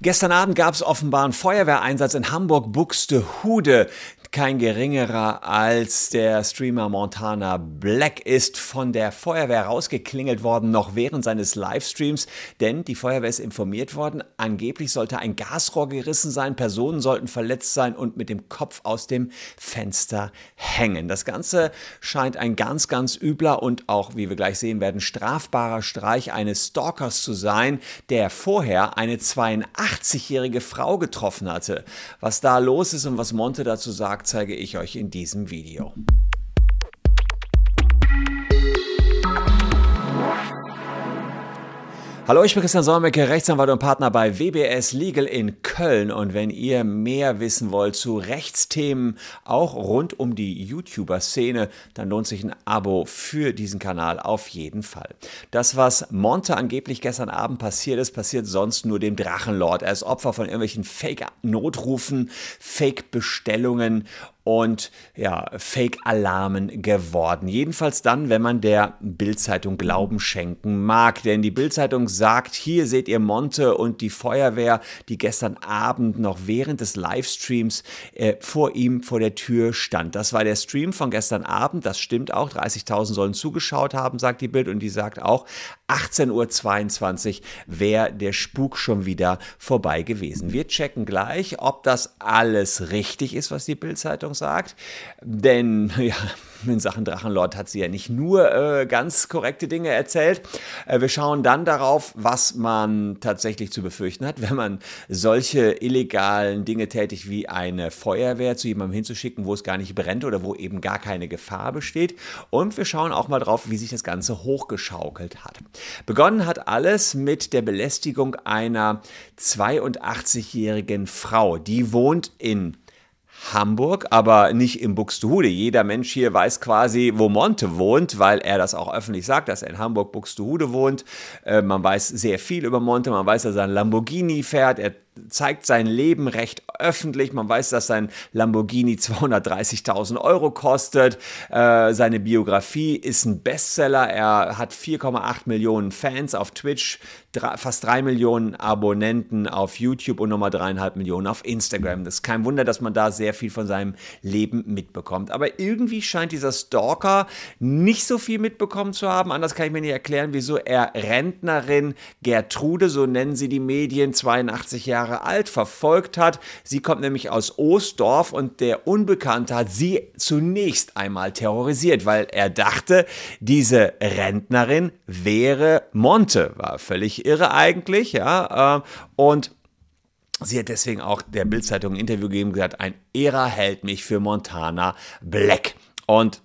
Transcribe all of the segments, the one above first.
Gestern Abend gab es offenbar einen Feuerwehreinsatz in Hamburg-Buxtehude. Kein geringerer als der Streamer Montana Black ist von der Feuerwehr rausgeklingelt worden, noch während seines Livestreams, denn die Feuerwehr ist informiert worden, angeblich sollte ein Gasrohr gerissen sein, Personen sollten verletzt sein und mit dem Kopf aus dem Fenster hängen. Das Ganze scheint ein ganz, ganz übler und auch, wie wir gleich sehen werden, strafbarer Streich eines Stalkers zu sein, der vorher eine 82-jährige Frau getroffen hatte. Was da los ist und was Monte dazu sagt, zeige ich euch in diesem Video. Hallo, ich bin Christian Solmecke, Rechtsanwalt und Partner bei WBS Legal in Köln. Und wenn ihr mehr wissen wollt zu Rechtsthemen, auch rund um die YouTuber-Szene, dann lohnt sich ein Abo für diesen Kanal auf jeden Fall. Das, was Monte angeblich gestern Abend passiert ist, passiert sonst nur dem Drachenlord. Er ist Opfer von irgendwelchen Fake-Notrufen, Fake-Bestellungen und ja, Fake-Alarmen geworden. Jedenfalls dann, wenn man der Bildzeitung Glauben schenken mag. Denn die Bildzeitung sagt, hier seht ihr Monte und die Feuerwehr, die gestern Abend noch während des Livestreams äh, vor ihm vor der Tür stand. Das war der Stream von gestern Abend, das stimmt auch. 30.000 sollen zugeschaut haben, sagt die Bild. Und die sagt auch, 18.22 Uhr wäre der Spuk schon wieder vorbei gewesen. Wir checken gleich, ob das alles richtig ist, was die Bildzeitung sagt. Denn ja, in Sachen Drachenlord hat sie ja nicht nur äh, ganz korrekte Dinge erzählt. Äh, wir schauen dann darauf, was man tatsächlich zu befürchten hat, wenn man solche illegalen Dinge tätigt wie eine Feuerwehr zu jemandem hinzuschicken, wo es gar nicht brennt oder wo eben gar keine Gefahr besteht. Und wir schauen auch mal drauf, wie sich das Ganze hochgeschaukelt hat. Begonnen hat alles mit der Belästigung einer 82-jährigen Frau. Die wohnt in Hamburg, aber nicht in Buxtehude. Jeder Mensch hier weiß quasi, wo Monte wohnt, weil er das auch öffentlich sagt, dass er in Hamburg Buxtehude wohnt. Äh, man weiß sehr viel über Monte, man weiß, dass er ein Lamborghini fährt, er zeigt sein Leben recht öffentlich. Man weiß, dass sein Lamborghini 230.000 Euro kostet. Äh, seine Biografie ist ein Bestseller. Er hat 4,8 Millionen Fans auf Twitch, drei, fast 3 Millionen Abonnenten auf YouTube und nochmal dreieinhalb Millionen auf Instagram. Das ist kein Wunder, dass man da sehr viel von seinem Leben mitbekommt. Aber irgendwie scheint dieser Stalker nicht so viel mitbekommen zu haben. Anders kann ich mir nicht erklären, wieso er Rentnerin Gertrude, so nennen sie die Medien, 82 Jahre Jahre alt, verfolgt hat. Sie kommt nämlich aus Ostdorf und der Unbekannte hat sie zunächst einmal terrorisiert, weil er dachte, diese Rentnerin wäre Monte. War völlig irre eigentlich, ja. Äh, und Sie hat deswegen auch der Bildzeitung ein Interview gegeben und gesagt, ein Ära hält mich für Montana Black. Und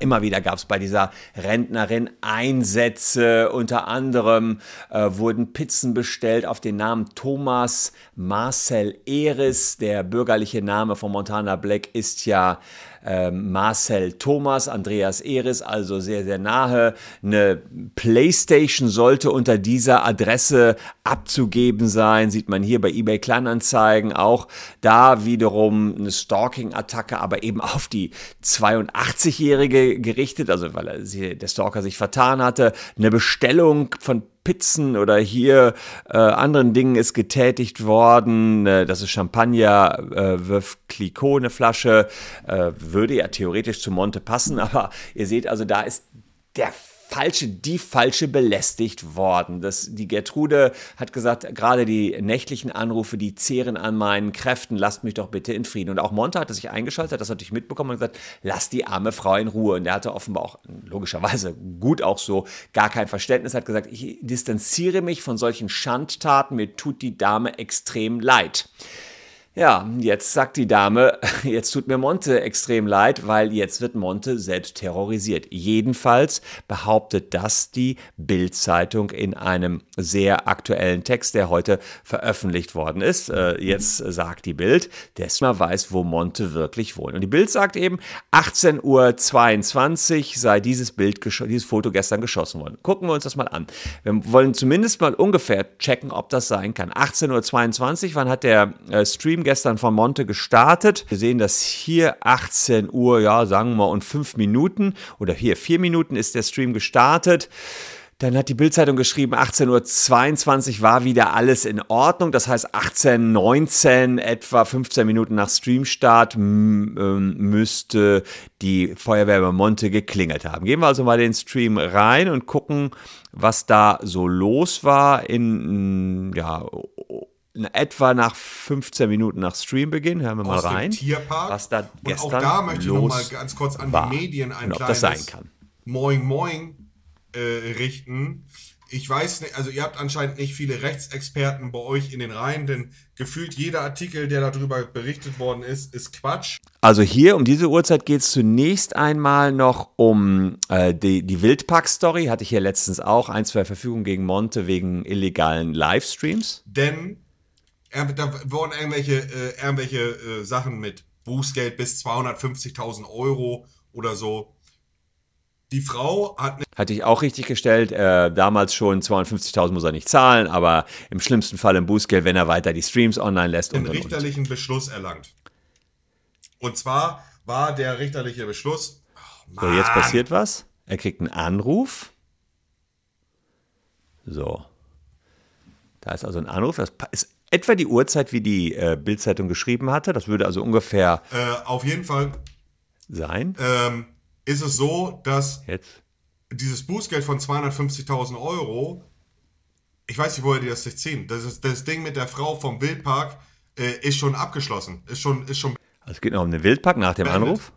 immer wieder gab es bei dieser Rentnerin Einsätze. Unter anderem äh, wurden Pizzen bestellt auf den Namen Thomas Marcel Eris. Der bürgerliche Name von Montana Black ist ja äh, Marcel Thomas, Andreas Eris, also sehr, sehr nahe. Eine Playstation sollte unter dieser Adresse abzugeben sein, sieht man hier bei eBay Kleinanzeigen auch. Da wiederum eine Stalking-Attacke, aber eben auf die 82-Jährige gerichtet, also weil er, der Stalker sich vertan hatte. Eine Bestellung von Pizzen oder hier äh, anderen Dingen ist getätigt worden. Äh, das ist Champagner, äh, Veuve Clicquot, eine Flasche. Äh, würde ja theoretisch zu Monte passen, aber ihr seht also, da ist der falsche, die falsche belästigt worden. Das, die Gertrude hat gesagt, gerade die nächtlichen Anrufe, die zehren an meinen Kräften, lasst mich doch bitte in Frieden. Und auch Monte hatte sich eingeschaltet, das hatte ich mitbekommen und gesagt, lasst die arme Frau in Ruhe. Und er hatte offenbar auch, logischerweise gut auch so, gar kein Verständnis, hat gesagt, ich distanziere mich von solchen Schandtaten, mir tut die Dame extrem leid. Ja, jetzt sagt die Dame, jetzt tut mir Monte extrem leid, weil jetzt wird Monte selbst terrorisiert. Jedenfalls behauptet das die Bild-Zeitung in einem sehr aktuellen Text, der heute veröffentlicht worden ist. Äh, jetzt sagt die Bild, dass man weiß, wo Monte wirklich wohnt. Und die Bild sagt eben, 18.22 Uhr sei dieses Bild, dieses Foto gestern geschossen worden. Gucken wir uns das mal an. Wir wollen zumindest mal ungefähr checken, ob das sein kann. 18.22 Uhr, wann hat der äh, Stream Stream gestern von Monte gestartet. Wir sehen das hier 18 Uhr, ja, sagen wir und 5 Minuten oder hier 4 Minuten ist der Stream gestartet. Dann hat die Bildzeitung geschrieben, 18.22 Uhr war wieder alles in Ordnung. Das heißt, 18.19 etwa 15 Minuten nach Streamstart, ähm, müsste die Feuerwehr bei Monte geklingelt haben. Gehen wir also mal den Stream rein und gucken, was da so los war in, ja, etwa nach 15 Minuten nach Streambeginn. Hören wir mal rein. Tierpark. Was da gestern Und auch da möchte ich noch mal ganz kurz an die Medien ein und ob das sein kann. Moin Moin äh, richten. Ich weiß nicht, also ihr habt anscheinend nicht viele Rechtsexperten bei euch in den Reihen, denn gefühlt jeder Artikel, der darüber berichtet worden ist, ist Quatsch. Also hier um diese Uhrzeit geht es zunächst einmal noch um äh, die, die Wildpark-Story. Hatte ich hier letztens auch ein, zwei Verfügungen gegen Monte wegen illegalen Livestreams. Denn da wurden irgendwelche, äh, irgendwelche äh, Sachen mit Bußgeld bis 250.000 Euro oder so. Die Frau hat. Ne Hatte ich auch richtig gestellt. Äh, damals schon 250.000 muss er nicht zahlen, aber im schlimmsten Fall im Bußgeld, wenn er weiter die Streams online lässt. Einen richterlichen und. Beschluss erlangt. Und zwar war der richterliche Beschluss. Oh, so, jetzt passiert was. Er kriegt einen Anruf. So. Da ist also ein Anruf. Das ist etwa die Uhrzeit, wie die äh, Bildzeitung geschrieben hatte. Das würde also ungefähr. Äh, auf jeden Fall. Sein. Ähm, ist es so, dass Jetzt? dieses Bußgeld von 250.000 Euro, ich weiß nicht, woher die das sich ziehen. Das, ist, das Ding mit der Frau vom Wildpark äh, ist schon abgeschlossen. Ist schon, ist schon. Also es geht noch um den Wildpark nach dem beendet. Anruf?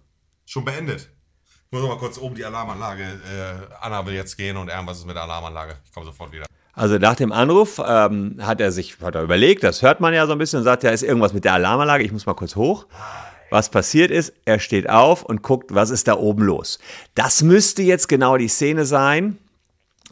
Schon beendet. Ich muss noch mal kurz oben die Alarmanlage. Äh, Anna will jetzt gehen und irgendwas ist mit der Alarmanlage. Ich komme sofort wieder. Also nach dem Anruf ähm, hat er sich hat er überlegt, das hört man ja so ein bisschen und sagt, ja, ist irgendwas mit der Alarmanlage, ich muss mal kurz hoch. Was passiert ist, er steht auf und guckt, was ist da oben los. Das müsste jetzt genau die Szene sein.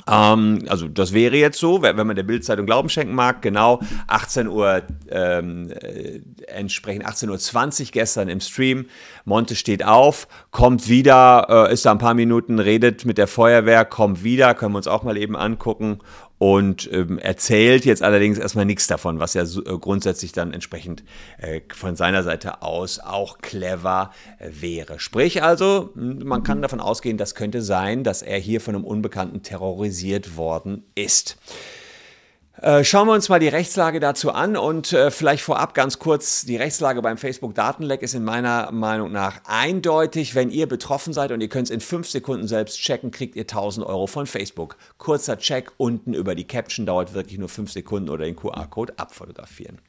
Ähm, also das wäre jetzt so, wenn man der Bildzeitung Glauben schenken mag, genau 18 Uhr, ähm, äh, entsprechend 18.20 Uhr gestern im Stream. Monte steht auf, kommt wieder, äh, ist da ein paar Minuten, redet mit der Feuerwehr, kommt wieder, können wir uns auch mal eben angucken und ähm, erzählt jetzt allerdings erstmal nichts davon, was ja so, äh, grundsätzlich dann entsprechend äh, von seiner Seite aus auch clever äh, wäre. Sprich also, man kann davon ausgehen, das könnte sein, dass er hier von einem Unbekannten terrorisiert worden ist. Äh, schauen wir uns mal die Rechtslage dazu an und äh, vielleicht vorab ganz kurz, die Rechtslage beim Facebook-Datenleck ist in meiner Meinung nach eindeutig. Wenn ihr betroffen seid und ihr könnt es in fünf Sekunden selbst checken, kriegt ihr 1000 Euro von Facebook. Kurzer Check unten über die Caption dauert wirklich nur fünf Sekunden oder den QR-Code abfotografieren.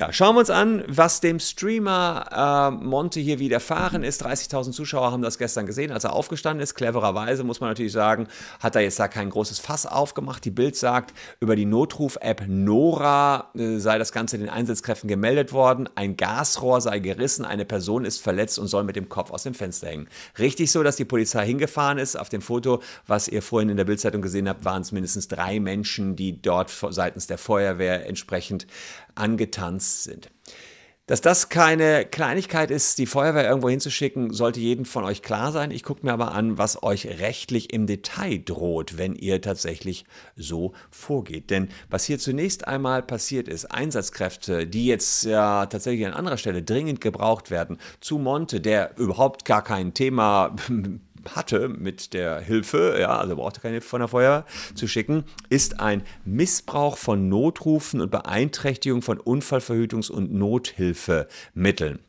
Ja, schauen wir uns an, was dem Streamer äh, Monte hier widerfahren ist. 30.000 Zuschauer haben das gestern gesehen, als er aufgestanden ist. Clevererweise muss man natürlich sagen, hat er jetzt da kein großes Fass aufgemacht. Die Bild sagt, über die Notruf-App Nora äh, sei das Ganze den Einsatzkräften gemeldet worden. Ein Gasrohr sei gerissen, eine Person ist verletzt und soll mit dem Kopf aus dem Fenster hängen. Richtig so, dass die Polizei hingefahren ist. Auf dem Foto, was ihr vorhin in der Bildzeitung gesehen habt, waren es mindestens drei Menschen, die dort seitens der Feuerwehr entsprechend angetanzt sind. Dass das keine Kleinigkeit ist, die Feuerwehr irgendwo hinzuschicken, sollte jedem von euch klar sein. Ich gucke mir aber an, was euch rechtlich im Detail droht, wenn ihr tatsächlich so vorgeht. Denn was hier zunächst einmal passiert ist, Einsatzkräfte, die jetzt ja tatsächlich an anderer Stelle dringend gebraucht werden, zu Monte, der überhaupt gar kein Thema hatte mit der Hilfe, ja, also brauchte keine Hilfe von der Feuerwehr zu schicken, ist ein Missbrauch von Notrufen und Beeinträchtigung von Unfallverhütungs- und Nothilfemitteln.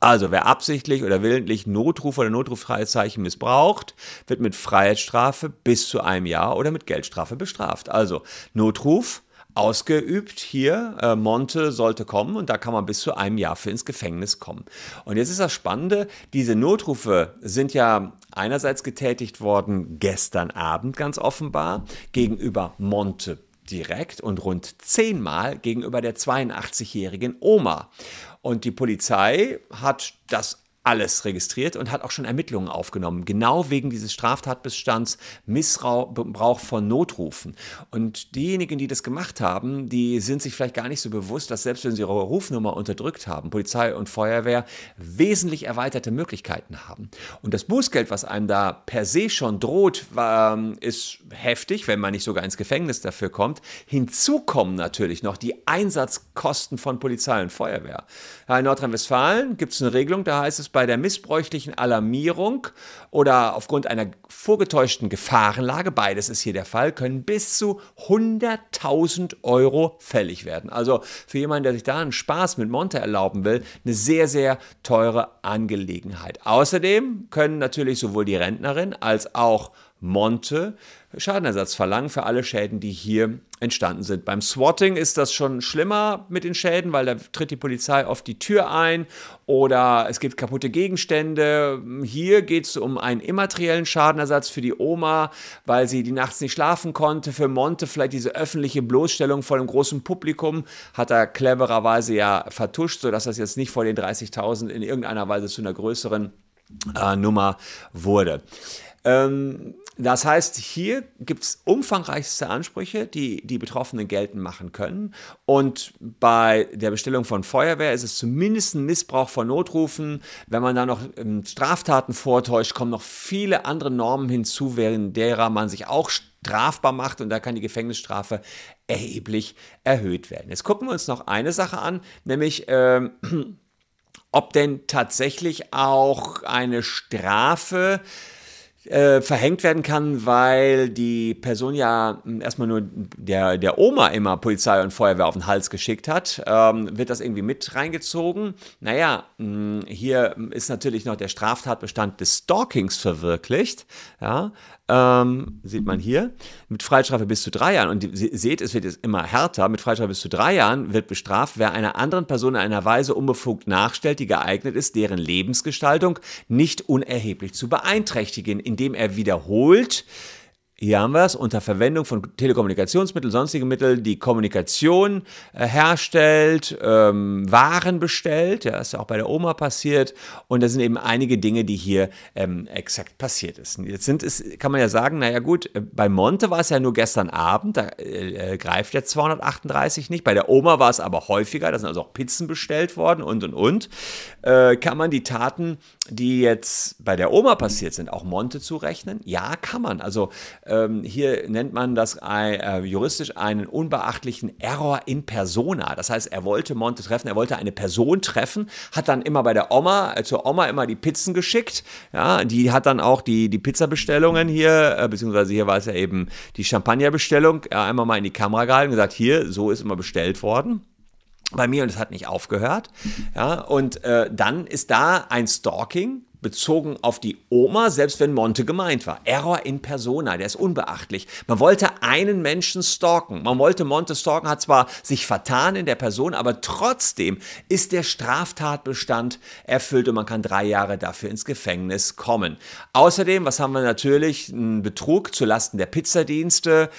Also wer absichtlich oder willentlich Notruf oder Notrufzeichen missbraucht, wird mit Freiheitsstrafe bis zu einem Jahr oder mit Geldstrafe bestraft. Also Notruf ausgeübt hier. Äh, Monte sollte kommen und da kann man bis zu einem Jahr für ins Gefängnis kommen. Und jetzt ist das Spannende, diese Notrufe sind ja einerseits getätigt worden gestern Abend ganz offenbar gegenüber Monte direkt und rund zehnmal gegenüber der 82-jährigen Oma. Und die Polizei hat das alles registriert und hat auch schon Ermittlungen aufgenommen, genau wegen dieses Straftatbestands Missbrauch von Notrufen. Und diejenigen, die das gemacht haben, die sind sich vielleicht gar nicht so bewusst, dass selbst wenn sie ihre Rufnummer unterdrückt haben, Polizei und Feuerwehr wesentlich erweiterte Möglichkeiten haben. Und das Bußgeld, was einem da per se schon droht, ähm, ist heftig, wenn man nicht sogar ins Gefängnis dafür kommt. Hinzu kommen natürlich noch die Einsatzkosten von Polizei und Feuerwehr. In Nordrhein-Westfalen gibt es eine Regelung, da heißt es bei der missbräuchlichen Alarmierung oder aufgrund einer vorgetäuschten Gefahrenlage, beides ist hier der Fall, können bis zu 100.000 Euro fällig werden. Also für jemanden, der sich da einen Spaß mit Monte erlauben will, eine sehr, sehr teure Angelegenheit. Außerdem können natürlich sowohl die Rentnerin als auch Monte Schadenersatz verlangen für alle Schäden, die hier entstanden sind. Beim Swatting ist das schon schlimmer mit den Schäden, weil da tritt die Polizei auf die Tür ein oder es gibt kaputte Gegenstände. Hier geht es um einen immateriellen Schadenersatz für die Oma, weil sie die nachts nicht schlafen konnte. Für Monte vielleicht diese öffentliche Bloßstellung vor dem großen Publikum hat er clevererweise ja vertuscht, sodass das jetzt nicht vor den 30.000 in irgendeiner Weise zu einer größeren äh, Nummer wurde. Ähm, das heißt, hier gibt es umfangreichste Ansprüche, die die Betroffenen geltend machen können. Und bei der Bestellung von Feuerwehr ist es zumindest ein Missbrauch von Notrufen. Wenn man da noch ähm, Straftaten vortäuscht, kommen noch viele andere Normen hinzu, während derer man sich auch strafbar macht und da kann die Gefängnisstrafe erheblich erhöht werden. Jetzt gucken wir uns noch eine Sache an, nämlich ähm, ob denn tatsächlich auch eine Strafe äh, verhängt werden kann, weil die Person ja hm, erstmal nur der, der Oma immer Polizei und Feuerwehr auf den Hals geschickt hat, ähm, wird das irgendwie mit reingezogen. Naja, mh, hm, hier ist natürlich noch der Straftatbestand des Stalkings verwirklicht. Ja, ähm, sieht man hier, mit Freistrafe bis zu drei Jahren. Und ihr seht, es wird jetzt immer härter. Mit Freistrafe bis zu drei Jahren wird bestraft, wer einer anderen Person in einer Weise unbefugt nachstellt, die geeignet ist, deren Lebensgestaltung nicht unerheblich zu beeinträchtigen, indem er wiederholt hier haben wir es, unter Verwendung von Telekommunikationsmitteln, sonstigen Mitteln, die Kommunikation äh, herstellt, ähm, Waren bestellt, ja, ist ja auch bei der Oma passiert und da sind eben einige Dinge, die hier ähm, exakt passiert ist. Jetzt sind es, kann man ja sagen, naja gut, äh, bei Monte war es ja nur gestern Abend, da äh, äh greift jetzt 238 nicht, bei der Oma war es aber häufiger, da sind also auch Pizzen bestellt worden und und und. Äh, kann man die Taten, die jetzt bei der Oma passiert sind, auch Monte zurechnen? Ja, kann man. Also ähm, hier nennt man das äh, juristisch einen unbeachtlichen Error in persona. Das heißt, er wollte Monte treffen, er wollte eine Person treffen, hat dann immer bei der Oma, äh, zur Oma immer die Pizzen geschickt. Ja, die hat dann auch die, die Pizzabestellungen hier, äh, beziehungsweise hier war es ja eben die Champagnerbestellung, äh, einmal mal in die Kamera gehalten und gesagt, hier, so ist immer bestellt worden bei mir und es hat nicht aufgehört. Ja, und äh, dann ist da ein Stalking bezogen auf die Oma, selbst wenn Monte gemeint war. Error in persona, der ist unbeachtlich. Man wollte einen Menschen stalken. Man wollte Monte stalken, hat zwar sich vertan in der Person, aber trotzdem ist der Straftatbestand erfüllt und man kann drei Jahre dafür ins Gefängnis kommen. Außerdem, was haben wir natürlich? Ein Betrug zulasten der Pizzadienste.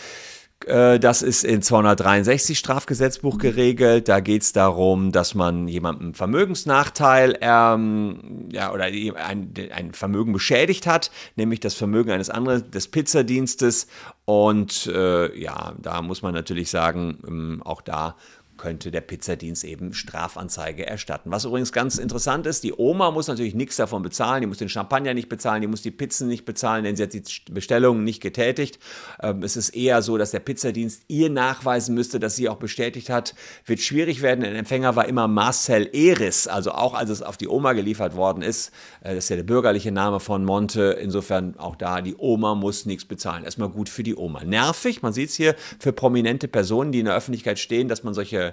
Äh, das ist in 263 Strafgesetzbuch geregelt. Da geht es darum, dass man jemandem Vermögensnachteil ähm, ja, oder ein, ein, Vermögen beschädigt hat, nämlich das Vermögen eines anderen, des Pizzadienstes. Und äh, ja, da muss man natürlich sagen, ähm, auch da könnte der Pizzadienst eben Strafanzeige erstatten. Was übrigens ganz interessant ist, die Oma muss natürlich nichts davon bezahlen, die muss den Champagner nicht bezahlen, die muss die Pizzen nicht bezahlen, denn sie hat die Bestellungen nicht getätigt. Ähm, es ist eher so, dass der Pizzadienst ihr nachweisen müsste, dass sie auch bestätigt hat. Wird schwierig werden, der Empfänger war immer Marcel Eris, also auch als es auf die Oma geliefert worden ist. Äh, das ist ja der bürgerliche Name von Monte. Insofern auch da, die Oma muss nichts bezahlen. Erstmal gut für die Oma. Nervig, man sieht es hier, für prominente Personen, die in der Öffentlichkeit stehen, dass man solche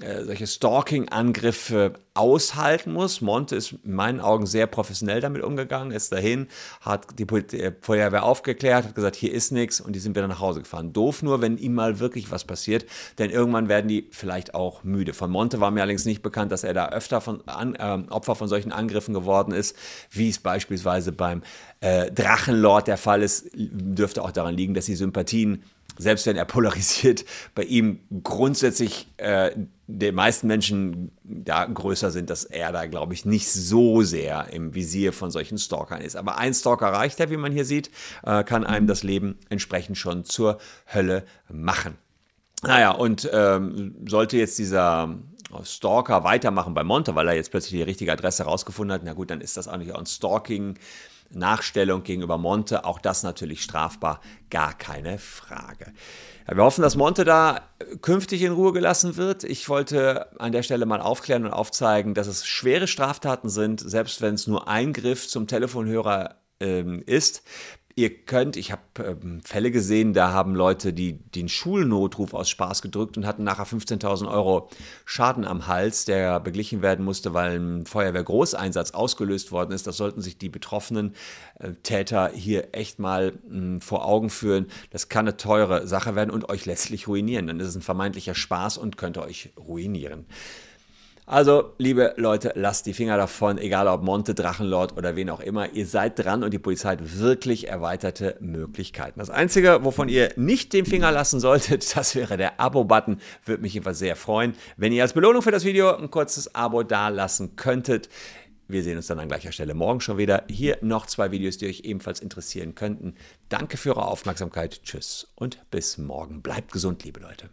äh, solche Stalking-Angriffe aushalten muss. Monte ist in meinen Augen sehr professionell damit umgegangen, ist dahin, hat die äh, Feuerwehr aufgeklärt, hat gesagt, hier ist nichts und die sind wieder nach Hause gefahren. Doof nur, wenn ihm mal wirklich was passiert, denn irgendwann werden die vielleicht auch müde. Von Monte war mir allerdings nicht bekannt, dass er da öfter von, an, äh, Opfer von solchen Angriffen geworden ist, wie es beispielsweise beim äh, Drachenlord der Fall ist, dürfte auch daran liegen, dass die Sympathien selbst wenn er polarisiert, bei ihm grundsätzlich äh, den meisten Menschen da größer sind, dass er da, glaube ich, nicht so sehr im Visier von solchen Stalkern ist. Aber ein Stalker reicht ja, wie man hier sieht, äh, kann einem das Leben entsprechend schon zur Hölle machen. Naja, und ähm, sollte jetzt dieser Stalker weitermachen bei Monte, weil er jetzt plötzlich die richtige Adresse rausgefunden hat, na gut, dann ist das eigentlich auch ein Stalking Nachstellung gegenüber Monte, auch das natürlich strafbar, gar keine Frage. Ja, wir hoffen, dass Monte da künftig in Ruhe gelassen wird. Ich wollte an der Stelle mal aufklären und aufzeigen, dass es schwere Straftaten sind, selbst wenn es nur ein Griff zum Telefonhörer ähm, ist. Ihr könnt, ich habe ähm, Fälle gesehen, da haben Leute die, den Schulnotruf aus Spaß gedrückt und hatten nachher 15.000 Euro Schaden am Hals, der beglichen werden musste, weil ein Feuerwehrgroßeinsatz ausgelöst worden ist. Das sollten sich die betroffenen äh, Täter hier echt mal mh, vor Augen führen. Das kann eine teure Sache werden und euch letztlich ruinieren. Dann ist es ein vermeintlicher Spaß und könnte euch ruinieren. Also, liebe Leute, lasst die Finger davon, egal ob Monte, Drachenlord oder wen auch immer. Ihr seid dran und die Polizei hat wirklich erweiterte Möglichkeiten. Das Einzige, wovon ihr nicht den Finger lassen solltet, das wäre der Abo-Button. Würde mich jedenfalls sehr freuen, wenn ihr als Belohnung für das Video ein kurzes Abo dalassen könntet. Wir sehen uns dann an gleicher Stelle morgen schon wieder. Hier noch zwei Videos, die euch ebenfalls interessieren könnten. Danke für eure Aufmerksamkeit. Tschüss und bis morgen. Bleibt gesund, liebe Leute.